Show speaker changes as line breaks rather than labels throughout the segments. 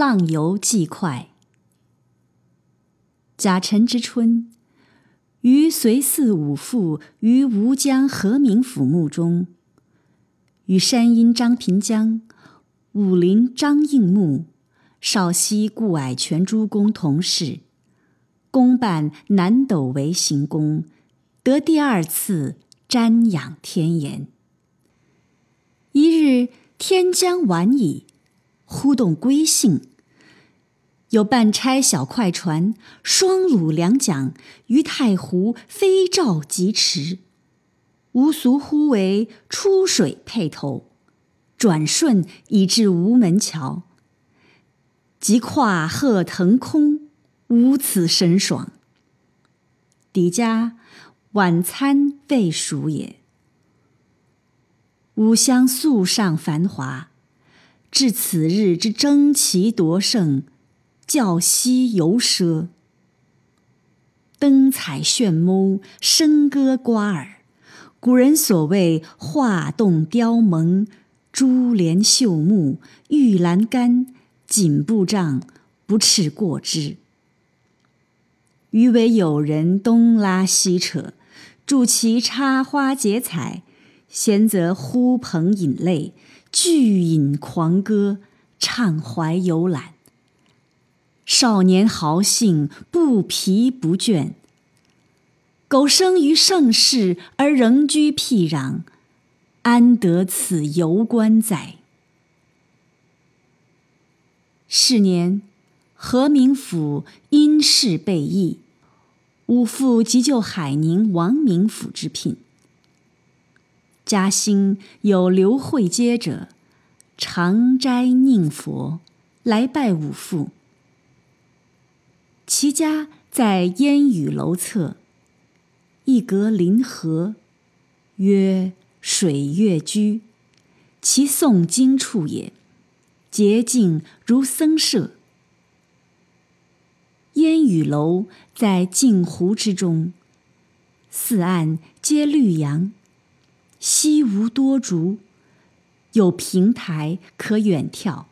浪游既快。甲辰之春，于随四五父于吴江和明府墓中，与山阴张平江、武陵张应墓、绍西顾矮泉诸公同事，公办南斗为行宫，得第二次瞻仰天颜。一日天将晚矣，忽动归兴。有半差小快船，双橹两桨，于太湖飞棹疾驰。吾俗呼为出水配头，转瞬已至吴门桥。即跨鹤腾空，无此神爽。抵家晚餐未熟也。吾乡素尚繁华，至此日之争奇夺胜。较稀尤奢，灯彩炫目，笙歌瓜耳。古人所谓“画栋雕蒙，珠帘绣幕，玉栏杆，锦布帐”，不啻过之。余为友人东拉西扯，助其插花结彩，闲则呼朋引类，聚饮狂歌，畅怀游览。少年豪兴，不疲不倦。苟生于盛世而仍居僻壤，安得此游观哉？是年，和明府因事被役，五父急就海宁王明府之聘。嘉兴有刘慧接者，常斋宁佛，来拜五父。其家在烟雨楼侧，一阁临河，曰水月居，其诵经处也，洁净如僧舍。烟雨楼在镜湖之中，四岸皆绿杨，溪无多竹，有平台可远眺，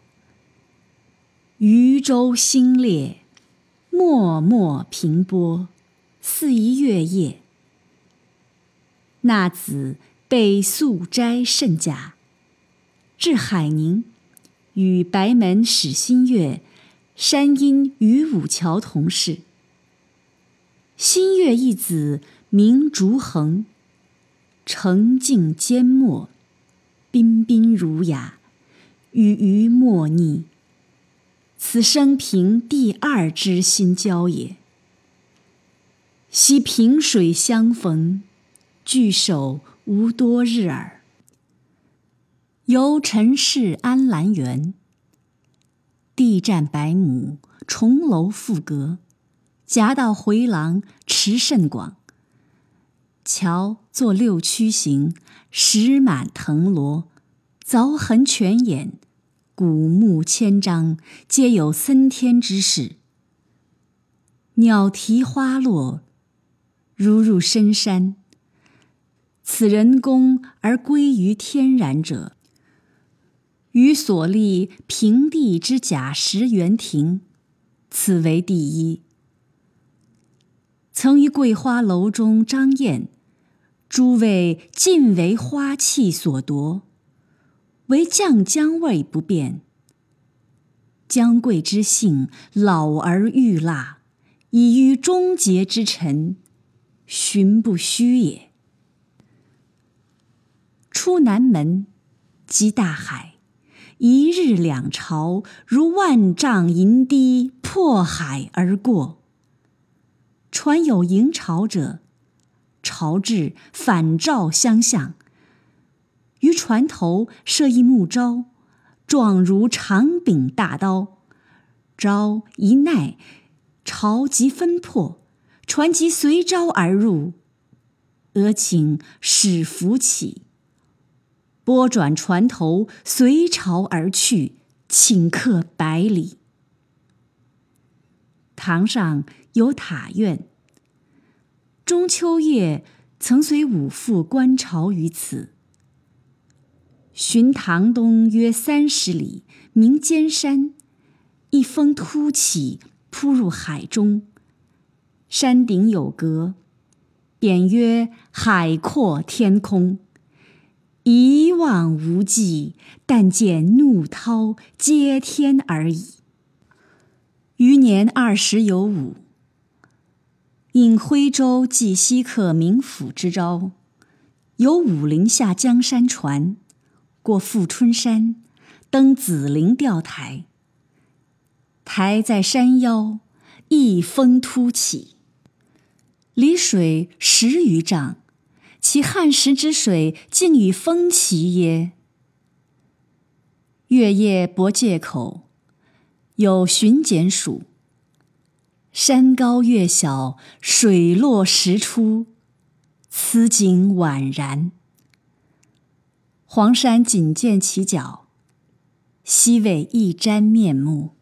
渔舟星列。脉脉平波，似一月夜。那子被素斋甚佳，至海宁，与白门史新月、山阴与五桥同事。新月一子名竹衡，澄净缄默，彬彬儒雅，语于莫逆。此生平第二知心交也。昔萍水相逢，聚首无多日耳。游陈氏安澜园，地占百亩，重楼复阁，夹道回廊，池甚广。桥作六曲形，石满藤萝，凿痕泉眼。古木千张，皆有森天之势。鸟啼花落，如入深山。此人工而归于天然者，于所立平地之假石园亭，此为第一。曾于桂花楼中张宴，诸位尽为花气所夺。唯酱姜味不变。姜桂之性老而愈辣，已于终结之臣，寻不虚也。出南门，即大海，一日两潮，如万丈银堤破海而过。船有迎潮者，潮至反照相向。于船头设一木桩，状如长柄大刀。招一耐，潮即分破，船即随招而入。俄顷始浮起，拨转船头，随潮而去，顷刻百里。堂上有塔院，中秋夜曾随五父观潮于此。寻塘东约三十里，名尖山，一峰突起，扑入海中。山顶有阁，匾曰“海阔天空”，一望无际，但见怒涛接天而已。余年二十有五，应徽州寄西客名府之招，由武陵下江山船，过富春山，登紫菱钓台。台在山腰，一峰突起，离水十余丈，其汉时之水竟与峰齐耶？月夜泊界口，有巡检署。山高月小，水落石出，此景宛然。黄山仅见其角，西尾一沾面目。